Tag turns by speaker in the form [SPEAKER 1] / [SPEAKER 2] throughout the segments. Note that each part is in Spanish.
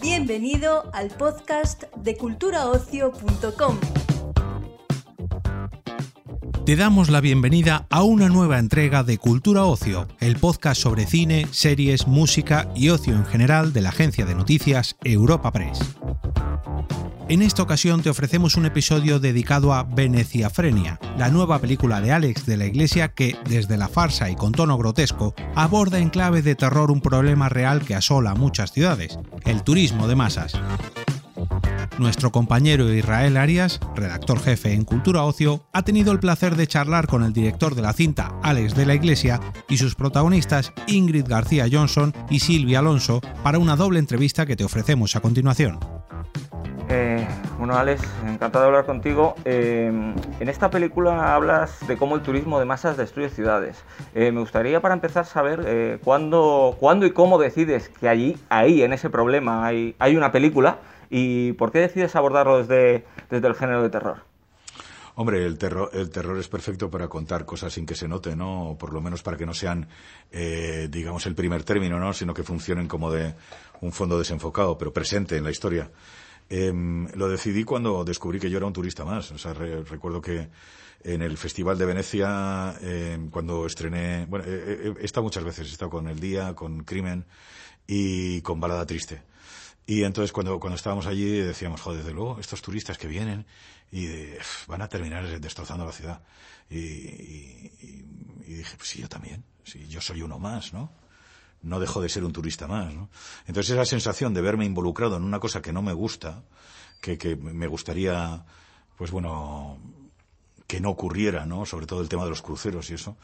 [SPEAKER 1] Bienvenido al podcast de culturaocio.com.
[SPEAKER 2] Te damos la bienvenida a una nueva entrega de Cultura Ocio, el podcast sobre cine, series, música y ocio en general de la agencia de noticias Europa Press. En esta ocasión te ofrecemos un episodio dedicado a Veneciafrenia, la nueva película de Alex de la Iglesia que, desde la farsa y con tono grotesco, aborda en clave de terror un problema real que asola a muchas ciudades, el turismo de masas. Nuestro compañero Israel Arias, redactor jefe en Cultura Ocio, ha tenido el placer de charlar con el director de la cinta, Alex de la Iglesia, y sus protagonistas Ingrid García Johnson y Silvia Alonso para una doble entrevista que te ofrecemos a continuación.
[SPEAKER 3] Eh, bueno, Alex, encantado de hablar contigo. Eh, en esta película hablas de cómo el turismo de masas destruye ciudades. Eh, me gustaría, para empezar, saber cuándo, cuándo y cómo decides que allí, ahí, en ese problema, hay, una película y por qué decides abordarlo desde, desde el género de terror.
[SPEAKER 4] Hombre, el terror, el terror es perfecto para contar cosas sin que se note, ¿no? O por lo menos para que no sean, digamos, el primer término, ¿no? Sino que funcionen como de un fondo desenfocado, pero presente en la historia. Em, lo decidí cuando descubrí que yo era un turista más. O sea, recuerdo que en el Festival de Venecia, em, cuando estrené, bueno, he, estado muchas veces, he estado con El Día, con Crimen y con Balada Triste. Y entonces cuando, cuando estábamos allí decíamos, joder, desde luego, estos turistas que vienen y van a terminar destrozando la ciudad. Y dije, pues sí, yo también, sí, yo soy uno más, ¿no? No dejo de ser un turista más. ¿no? Entonces esa sensación de verme involucrado en una cosa que no me gusta, que, que me gustaría, pues bueno, que no ocurriera, ¿no? Sobre todo el tema de los cruceros y eso,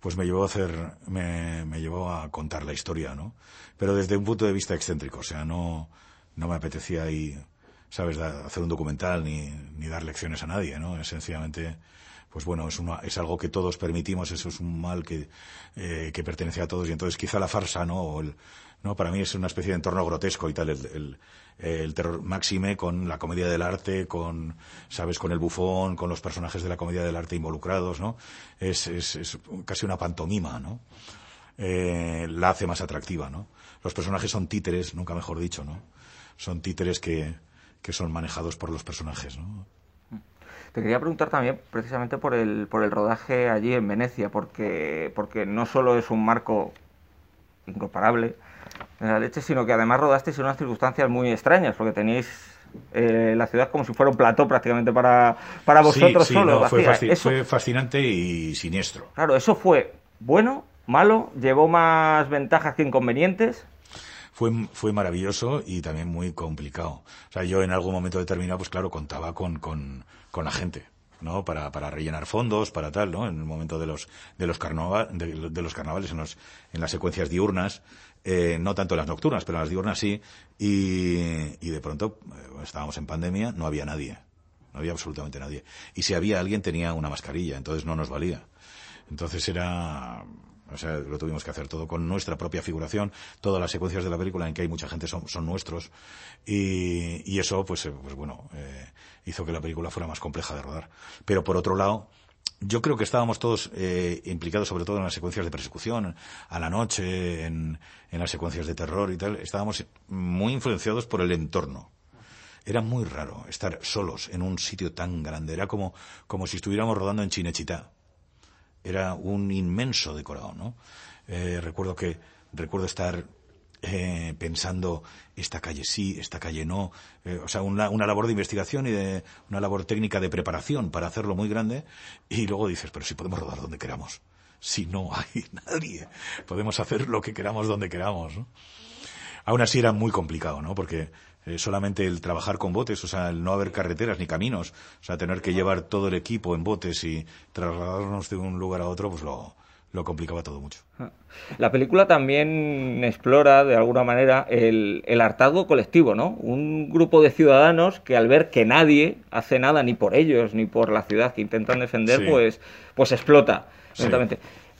[SPEAKER 4] pues me llevó a hacer, me, me llevó a contar la historia, ¿no? Pero desde un punto de vista excéntrico, o sea, no, no me apetecía ahí, ¿sabes?, hacer un documental ni, ni dar lecciones a nadie, ¿no? Es sencillamente pues bueno, es, una, es algo que todos permitimos, eso es un mal que, eh, que pertenece a todos y entonces quizá la farsa, ¿no? ¿no? Para mí es una especie de entorno grotesco y tal, el, el, terror máxime con la comedia del arte, con, ¿sabes?, con el bufón, con los personajes de la comedia del arte involucrados, ¿no? Es, es, es casi una pantomima, ¿no? Eh, la hace más atractiva, ¿no? Los personajes son títeres, nunca mejor dicho, ¿no? Son títeres que, que son manejados por los personajes, ¿no?
[SPEAKER 3] Te quería preguntar también precisamente por el, por el rodaje allí en Venecia, porque, porque no solo es un marco incomparable en la leche, sino que además rodasteis en unas circunstancias muy extrañas, porque tenéis eh, la ciudad como si fuera un plató prácticamente para, para vosotros
[SPEAKER 4] sí,
[SPEAKER 3] solo.
[SPEAKER 4] fue, fue, fascinante y siniestro.
[SPEAKER 3] Claro, eso fue bueno, malo, llevó más ventajas que inconvenientes
[SPEAKER 4] fue, fue maravilloso y también muy complicado. O sea, yo en algún momento determinado, pues claro, contaba con, con, con la gente. ¿no? Para, para rellenar fondos, para tal, ¿no? En el momento de los, de los, carnaval, de, los carnavales, en, los, en las secuencias diurnas, eh, no tanto en las nocturnas, pero en las diurnas sí, y, y de pronto eh, estábamos en pandemia, no había nadie, no había absolutamente nadie. Y si había alguien tenía una mascarilla, entonces no nos valía. Entonces era, o sea, lo tuvimos que hacer todo con nuestra propia figuración. Todas las secuencias de la película en que hay mucha gente son, son nuestros. Y, eso, pues, eh, pues bueno, eh, hizo que la película fuera más compleja de rodar. Pero por otro lado, yo creo que estábamos todos eh, implicados sobre todo en las secuencias de persecución, a la noche, en, en las secuencias de terror y tal. Estábamos muy influenciados por el entorno era muy raro estar solos en un sitio tan grande. Era como, como si estuviéramos rodando en Chinechita era un inmenso decorado, ¿no? Eh, recuerdo que, recuerdo estar eh, pensando esta calle sí, esta calle no, eh, o sea, una, una, labor de investigación y de una labor técnica de preparación para hacerlo muy grande y luego dices, pero si podemos rodar donde queramos, si no hay nadie, podemos hacer lo que queramos donde queramos, ¿no? Aún así era muy complicado, ¿no? Porque eh, solamente el trabajar con botes, o sea, el no haber carreteras ni caminos, o sea, tener que llevar todo el equipo en botes y trasladarnos de un lugar a otro, pues lo, lo complicaba todo mucho. Ah.
[SPEAKER 3] La película también explora, de alguna manera, el, el, hartazgo colectivo, ¿no? Un grupo de ciudadanos que al ver que nadie hace nada ni por ellos ni por la ciudad que intentan defender, pues, pues explota. Sí.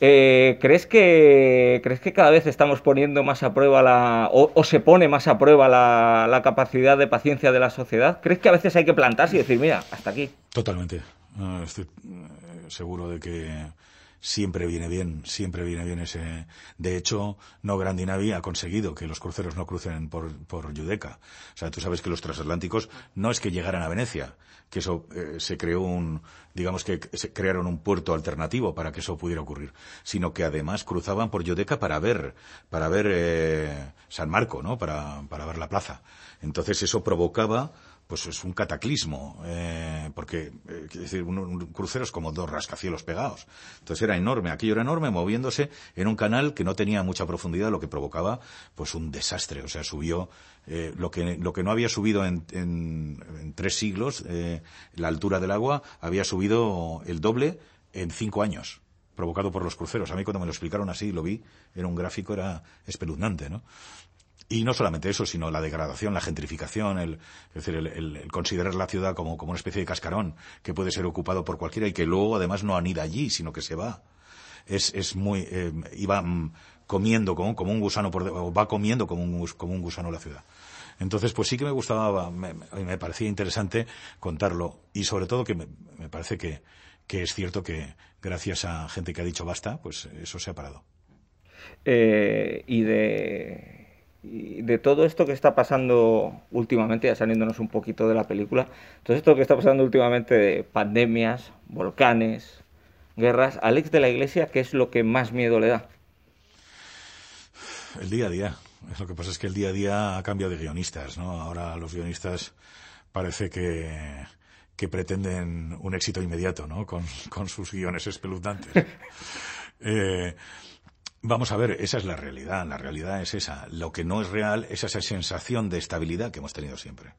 [SPEAKER 3] Eh, ¿crees, que, ¿Crees que cada vez estamos poniendo más a prueba la, o, se pone más a prueba la, la, capacidad de paciencia de la sociedad? ¿Crees que a veces hay que plantarse y decir, mira, hasta aquí?
[SPEAKER 4] Totalmente. estoy, seguro de que siempre viene bien, siempre viene bien ese. De hecho, no Grandinavi ha conseguido que los cruceros no crucen por, por Yudeca. O sea, tú sabes que los transatlánticos no es que llegaran a Venecia, que eso eh, se creó un, digamos que se crearon un puerto alternativo para que eso pudiera ocurrir, sino que además cruzaban por Yudeca para ver, para ver eh, San Marco, ¿no? Para, para ver la plaza. Entonces eso provocaba pues es un cataclismo, eh, porque eh, decir, un, crucero es como dos rascacielos pegados. Entonces era enorme, aquello era enorme, moviéndose en un canal que no tenía mucha profundidad, lo que provocaba pues un desastre. O sea, subió eh, lo, que, lo que no había subido en, en, tres siglos, eh, la altura del agua, había subido el doble en cinco años provocado por los cruceros. A mí cuando me lo explicaron así, lo vi, era un gráfico, era espeluznante, ¿no? Y no solamente eso, sino la degradación, la gentrificación, el, es decir, el, considerar la ciudad como, como, una especie de cascarón que puede ser ocupado por cualquiera y que luego además no anida allí, sino que se va. Es, es muy, eh, iba mm, comiendo como, como, un gusano por, o va comiendo como un, como un gusano la ciudad. Entonces, pues sí que me gustaba, me, me parecía interesante contarlo y sobre todo que me, me parece que, que es cierto que gracias a gente que ha dicho basta, pues eso se ha parado.
[SPEAKER 3] Eh, y de de todo esto que está pasando últimamente, ya saliéndonos un poquito de la película, todo esto que está pasando últimamente de pandemias, volcanes, guerras, Alex de la Iglesia, ¿qué es lo que más miedo le da?
[SPEAKER 4] El día a día. Lo que pasa es que el día a día ha cambiado de guionistas, ¿no? Ahora los guionistas parece que, que pretenden un éxito inmediato, ¿no? Con, con sus guiones espeluznantes. eh, Vamos a ver, esa es la realidad, la realidad es esa. Lo que no es real es esa sensación de estabilidad que hemos tenido siempre.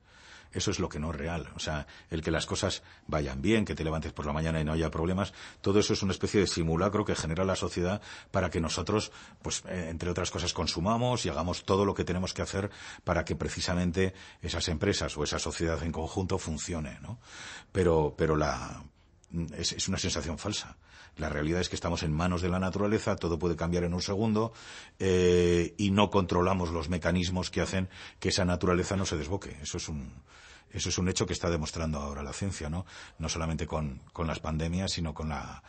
[SPEAKER 4] Eso es lo que no es real. O sea, el que las cosas vayan bien, que te levantes por la mañana y no haya problemas, todo eso es una especie de simulacro que genera la sociedad para que nosotros, pues, eh, entre otras cosas, consumamos y hagamos todo lo que tenemos que hacer para que precisamente esas empresas o esa sociedad en conjunto funcione, ¿no? Pero, pero la, es, es una sensación falsa. La realidad es que estamos en manos de la naturaleza, todo puede cambiar en un segundo eh, y no controlamos los mecanismos que hacen que esa naturaleza no se desboque. Eso es un, eso es un hecho que está demostrando ahora la ciencia, ¿no? No solamente con, con las pandemias, sino con la,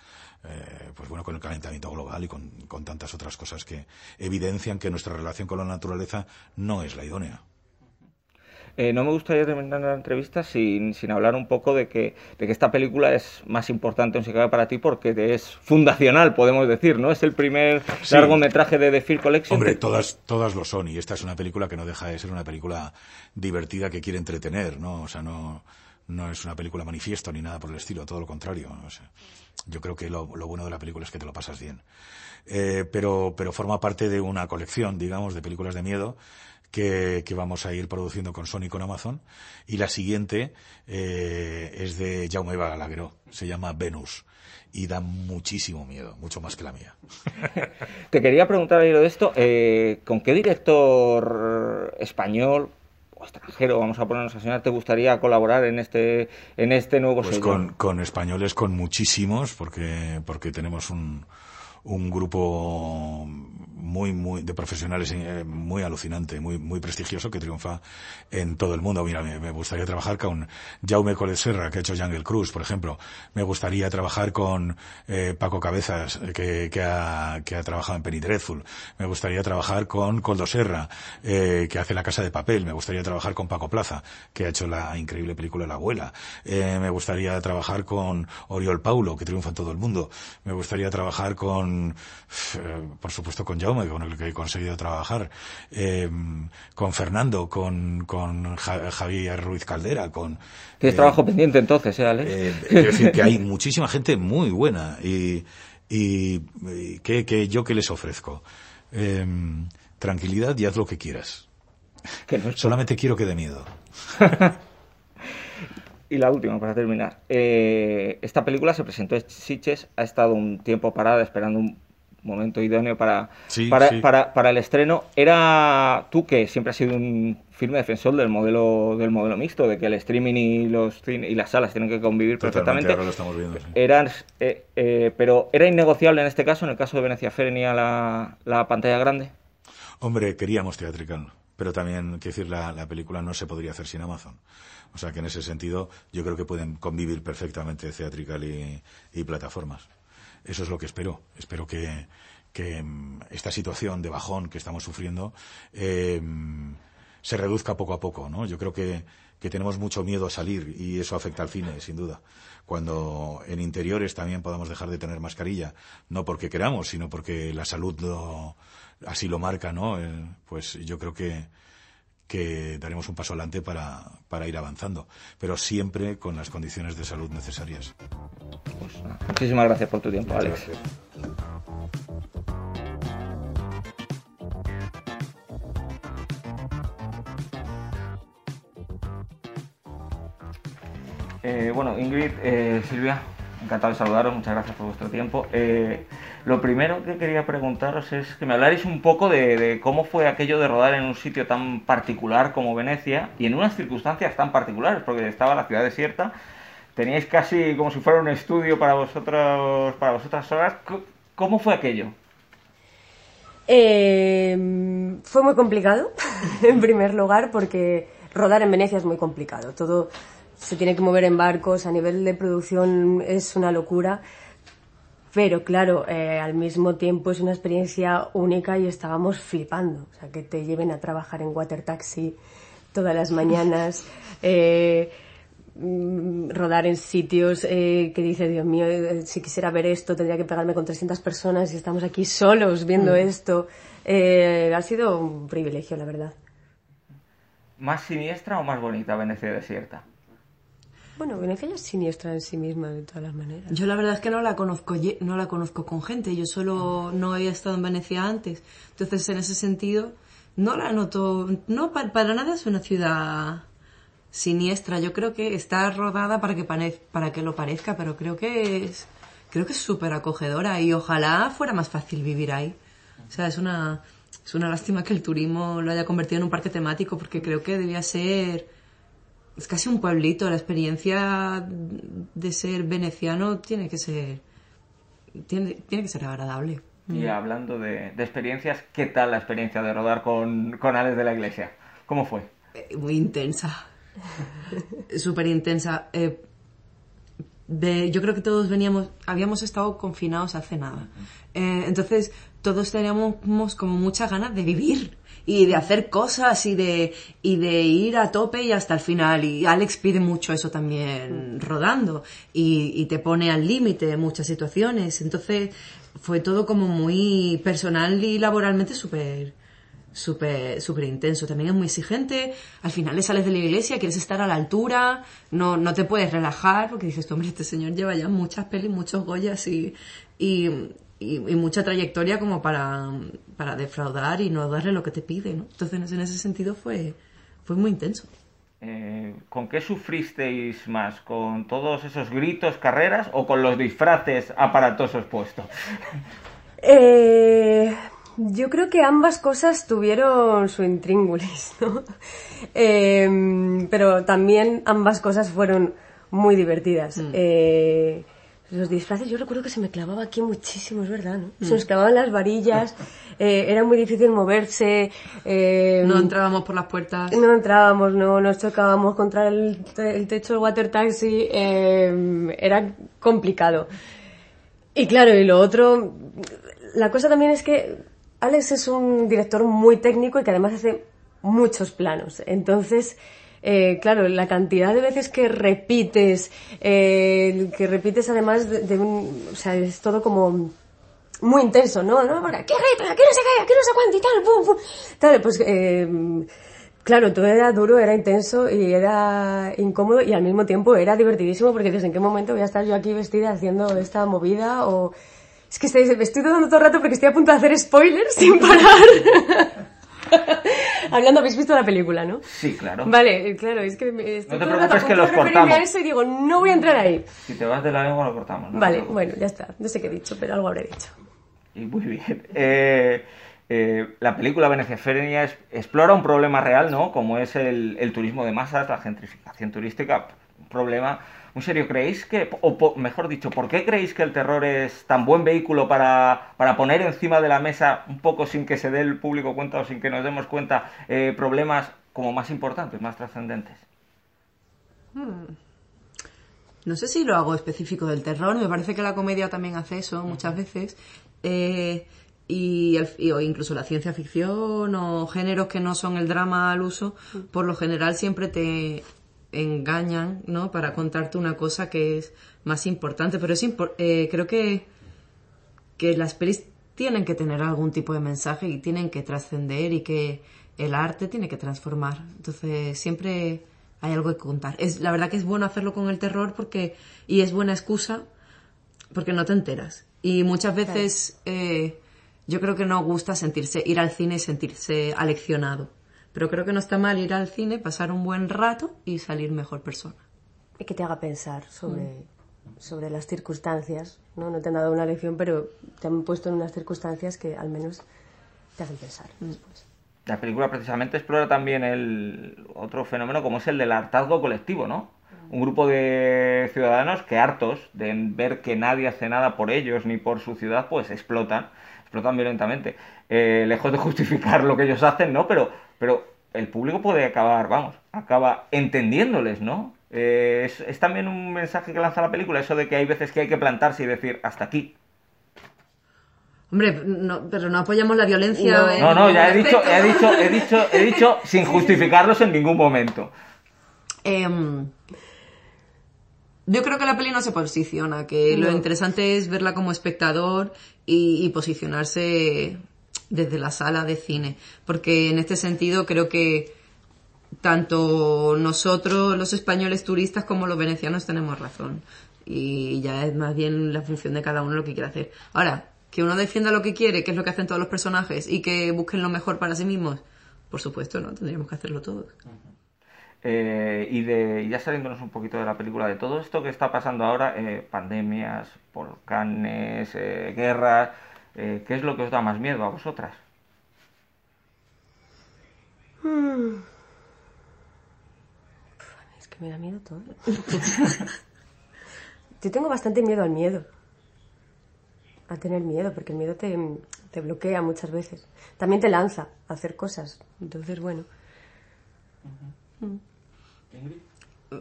[SPEAKER 4] eh, pues bueno, con el calentamiento global y con, con tantas otras cosas que evidencian que nuestra relación con la naturaleza no es la idónea.
[SPEAKER 3] Eh, no me gustaría terminar la entrevista sin, sin hablar un poco de que, de que esta película es más importante en se para ti porque es fundacional, podemos decir, ¿no? Es el primer largometraje de The Fear Collection.
[SPEAKER 4] Hombre, todas, todas lo son y esta es una película que no deja de ser una película divertida que quiere entretener, ¿no? O sea, no, no es una película manifiesto ni nada por el estilo, todo lo contrario. yo creo que lo, bueno de la película es que te lo pasas bien. Eh, pero, pero forma parte de una colección, digamos, de películas de miedo que, vamos a ir produciendo con Sony con Amazon. Y la siguiente eh, es de Jaume Balagueró, se llama Venus. Y da muchísimo miedo, mucho más que la mía.
[SPEAKER 3] Te quería preguntar, de esto, eh, ¿con qué director español o extranjero, vamos a ponernos a señalar, te gustaría colaborar en este, en este nuevo
[SPEAKER 4] pues Con, con españoles, con muchísimos, porque, porque tenemos un, un grupo muy, muy, de profesionales eh, muy alucinante, muy, muy prestigioso que triunfa en todo el mundo. Mira, me, gustaría trabajar con Jaume Colet Serra, que ha hecho Jungle Cruise, por ejemplo. Me gustaría trabajar con eh, Paco Cabezas, que, que, ha, que ha trabajado en Penny Dreadful. Me gustaría trabajar con Coldo Serra, eh, que hace La Casa de Papel. Me gustaría trabajar con Paco Plaza, que ha hecho la increíble película La Abuela. me gustaría trabajar con Oriol Paulo, que triunfa en todo el mundo. Me gustaría trabajar con, por supuesto, con con el que he conseguido trabajar, eh, con Fernando, con, con Javier Ruiz Caldera, con...
[SPEAKER 3] Tienes trabajo pendiente entonces, ¿eh, Alex?
[SPEAKER 4] Eh, es decir, que hay muchísima gente muy buena y, y, que, yo que les ofrezco. tranquilidad y haz lo que quieras. Solamente quiero que dé miedo.
[SPEAKER 3] Y la última, para terminar. esta película se presentó en Sitges, ha estado un tiempo parada esperando un momento idóneo para, para, para, el estreno. Era tú que siempre has sido un firme defensor del modelo del modelo mixto, de que el streaming y los y las salas tienen que convivir perfectamente. Eran, eh, eh, pero era innegociable en este caso, en el caso de Venecia Ferenía, la, la pantalla grande.
[SPEAKER 4] Hombre, queríamos teatrical. pero también, quiero decir, la, la película no se podría hacer sin Amazon. O sea que en ese sentido yo creo que pueden convivir perfectamente Theatrical y, y plataformas. Eso es lo que espero. Espero que, que mm, esta situación de bajón que estamos sufriendo eh, se reduzca poco a poco, ¿no? Yo creo que, que tenemos mucho miedo a salir y eso afecta al cine, sin duda. Cuando en interiores también podamos dejar de tener mascarilla, no porque queramos, sino porque la salud lo, así lo marca, ¿no? Eh, pues yo creo que, que daremos un paso adelante para, para, ir avanzando, pero siempre con las condiciones de salud necesarias.
[SPEAKER 3] Pues, muchísimas gracias por tu tiempo, Alex. Eh, bueno, Ingrid, eh, Silvia, encantado de saludaros, muchas gracias por vuestro tiempo. Eh, lo primero que quería preguntaros es que me hablarais un poco de, de, cómo fue aquello de rodar en un sitio tan particular como Venecia y en unas circunstancias tan particulares, porque estaba la ciudad desierta, teníais casi como si fuera un estudio para vosotros, para vosotras horas. ¿Cómo fue aquello?
[SPEAKER 5] Eh, fue muy complicado, en primer lugar, porque rodar en Venecia es muy complicado. Todo se tiene que mover en barcos, a nivel de producción es una locura. Pero claro, eh, al mismo tiempo es una experiencia única y estábamos flipando. O sea, que te lleven a trabajar en water taxi todas las mañanas, eh, mm, rodar en sitios eh, que dices, Dios mío, si quisiera ver esto tendría que pegarme con 300 personas y estamos aquí solos viendo mm. esto. Eh, ha sido un privilegio, la verdad.
[SPEAKER 3] ¿Más siniestra o más bonita Venecia desierta?
[SPEAKER 5] Bueno, Venecia ya es siniestra en sí misma de todas las maneras.
[SPEAKER 6] Yo la verdad es que no la conozco, no la conozco con gente. Yo solo no había estado en Venecia antes. Entonces, en ese sentido, no la noto. No, para, para nada es una ciudad siniestra. Yo creo que está rodada para que, para que lo parezca, pero creo que es creo que es súper acogedora y ojalá fuera más fácil vivir ahí. O sea, es una, es una lástima que el turismo lo haya convertido en un parque temático porque creo que debía ser es casi un pueblito. La experiencia de ser veneciano tiene que ser tiene, tiene que ser agradable.
[SPEAKER 3] Y hablando de, de, experiencias, ¿qué tal la experiencia de rodar con, con Alex de la Iglesia? ¿Cómo fue?
[SPEAKER 6] Eh, muy intensa. Súper intensa. Eh, de, yo creo que todos veníamos, habíamos estado confinados hace nada. Eh, entonces, todos teníamos como muchas ganas de vivir y de hacer cosas y de, y de ir a tope y hasta el final. Y Alex pide mucho eso también rodando y, y te pone al límite en muchas situaciones. Entonces fue todo como muy personal y laboralmente súper súper súper intenso. También es muy exigente. Al final le sales de la iglesia, quieres estar a la altura, no, no te puedes relajar porque dices, hombre, este señor lleva ya muchas pelis, muchos Goyas y, y, y, y, mucha trayectoria como para, para defraudar y no darle lo que te pide, ¿no? Entonces, en ese sentido fue, fue muy intenso.
[SPEAKER 3] Eh, ¿Con qué sufristeis más? ¿Con todos esos gritos, carreras o con los disfraces aparatosos puestos?
[SPEAKER 5] Eh, yo creo que ambas cosas tuvieron su intríngulis, ¿no? Eh, pero también ambas cosas fueron muy divertidas. Mm. Los disfraces, yo recuerdo que se me clavaba aquí muchísimo, es verdad, ¿no? Mm. Se nos clavaban las varillas, eh, era muy difícil moverse. Eh,
[SPEAKER 6] no entrábamos por las puertas.
[SPEAKER 5] No entrábamos, no nos chocábamos contra el, el techo del water taxi, eh, era complicado. Y claro, y lo otro, la cosa también es que Alex es un director muy técnico y que además hace muchos planos. Entonces, eh, claro, la cantidad de veces que repites, eh, que repites además de, un, o sea, es todo como muy intenso, ¿no? ¿No? Aquí repite, aquí no se cae, aquí no sé cuánto y tal. Claro, pues, eh, claro, todo era duro, era intenso y era incómodo y al mismo tiempo era divertidísimo porque dices, ¿en qué momento voy a estar yo aquí vestida haciendo esta movida o... Es que estoy, estoy dando todo el rato porque estoy a punto de hacer spoilers sin parar. Hablando, habéis visto la película, ¿no?
[SPEAKER 3] Sí, claro.
[SPEAKER 5] Vale, claro, es que
[SPEAKER 3] estoy no te preocupes que los cortamos.
[SPEAKER 5] A eso y digo, no voy a entrar ahí.
[SPEAKER 3] Si te vas de la lengua lo cortamos.
[SPEAKER 5] ¿no? Vale, bueno, ya está. No sé qué he dicho, pero algo habré dicho.
[SPEAKER 3] Y muy bien. Eh, eh, la película Venecia Fenia es, explora un problema real, ¿no? Como es el, el turismo de masas, la gentrificación turística, un problema un serio, ¿creéis que, o mejor dicho, ¿por qué creéis que el terror es tan buen vehículo para, para poner encima de la mesa, un poco sin que se dé el público cuenta o sin que nos demos cuenta, eh, problemas como más importantes, más trascendentes?
[SPEAKER 6] Hmm. No sé si lo hago específico del terror, me parece que la comedia también hace eso muchas veces. Eh, y, o incluso la ciencia ficción o géneros que no son el drama al uso, por lo general siempre te engañan, ¿no? Para contarte una cosa que es más importante. Pero es eh, creo que, que las pelis tienen que tener algún tipo de mensaje y tienen que trascender y que el arte tiene que transformar. Entonces siempre hay algo que contar. Es, la verdad que es bueno hacerlo con el terror porque, y es buena excusa porque no te enteras. Y muchas veces eh, yo creo que no gusta sentirse, ir al cine y sentirse aleccionado. Pero creo que no está mal ir al cine, pasar un buen rato y salir mejor persona.
[SPEAKER 5] Y que te haga pensar sobre, sobre las circunstancias. ¿no? no te han dado una lección, pero te han puesto en unas circunstancias que al menos te hacen pensar mm. después.
[SPEAKER 3] La película precisamente explora también el otro fenómeno como es el del hartazgo colectivo, ¿no? Un grupo de ciudadanos que hartos de ver que nadie hace nada por ellos ni por su ciudad, pues explotan, explotan violentamente. Eh, lejos de justificar lo que ellos hacen, ¿no? Pero, pero el público puede acabar, vamos, acaba entendiéndoles, ¿no? Eh, es, es también un mensaje que lanza la película, eso de que hay veces que hay que plantarse y decir, hasta aquí,
[SPEAKER 6] Hombre, no, pero no apoyamos la violencia.
[SPEAKER 3] No, no, ya he dicho, he dicho, he dicho, he dicho sin justificarlos en ningún momento.
[SPEAKER 6] Em, yo creo que la peli no se posiciona, que lo interesante es verla como espectador y, posicionarse desde la sala de cine, porque en este sentido creo que tanto nosotros, los españoles turistas, como los venecianos tenemos razón. Y ya es más bien la función de cada uno lo que quiere hacer. Ahora, que uno defienda lo que quiere, que es lo que hacen todos los personajes, y que busquen lo mejor para sí mismos, por supuesto, ¿no? Tendríamos que hacerlo todos.
[SPEAKER 3] Eh, y de ya saliéndonos un poquito de la película, de todo esto que está pasando ahora, eh, pandemias, volcanes, eh, guerras, ¿qué es lo que os da más miedo a vosotras?
[SPEAKER 5] Hmm. Es que me da miedo todo. Yo tengo bastante miedo al miedo a tener miedo, porque el miedo te, bloquea muchas veces. También te lanza a hacer cosas. Entonces, bueno.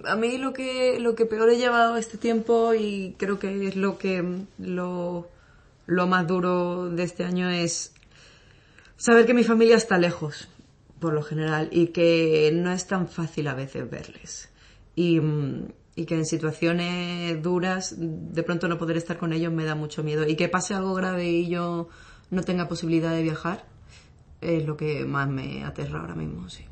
[SPEAKER 6] A mí lo que, lo que peor he llevado este tiempo y creo que es lo que lo, lo más duro de este año es saber que mi familia está lejos, por lo general, y que no es tan fácil a veces verles. Y, mm, y que en situaciones duras de pronto no poder estar con ellos me da mucho miedo. Y que pase algo grave y yo no tenga posibilidad de viajar es lo que más me aterra ahora mismo, sí.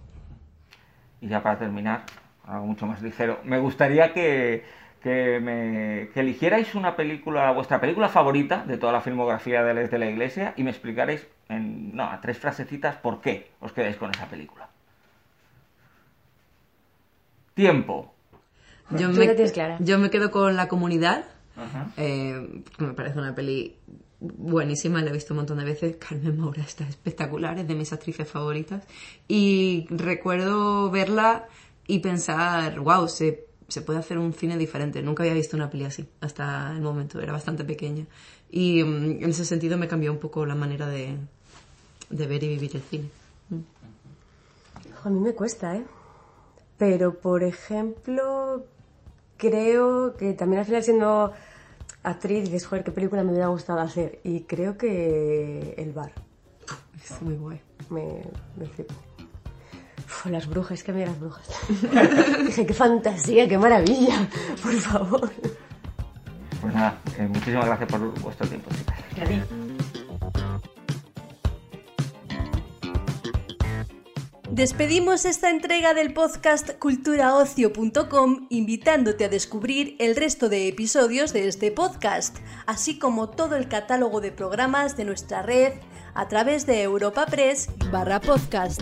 [SPEAKER 3] Y ya para terminar, algo mucho más ligero, me gustaría que, que, me, que eligierais una película, vuestra película favorita de toda la filmografía de Les de la Iglesia y me explicarais en no, a tres frasecitas por qué os quedáis con esa película. Tiempo.
[SPEAKER 6] Yo me, yo me quedo con la comunidad, eh, me parece una peli buenísima, la he visto un montón de veces. Carmen Maura está espectacular, es de mis actrices favoritas. Y recuerdo verla y pensar, wow, se, se puede hacer un cine diferente. Nunca había visto una peli así hasta el momento, era bastante pequeña. Y mm, en ese sentido me cambió un poco la manera de, de ver y vivir el cine.
[SPEAKER 5] A mí me cuesta, ¿eh? Pero, por ejemplo, creo que también al final siendo actriz dices, joder, qué película me hubiera gustado hacer. Y creo que El Bar.
[SPEAKER 6] Es muy guay.
[SPEAKER 5] Me, me flipo. las brujas, es que a mí las brujas. Dije, qué fantasía, qué maravilla, por favor.
[SPEAKER 3] Pues nada, eh, muchísimas gracias por vuestro tiempo, chicas.
[SPEAKER 1] Despedimos esta entrega del podcast culturaocio.com invitándote a descubrir el resto de episodios de este podcast, así como todo el catálogo de programas de nuestra red a través de Europa Press barra podcast.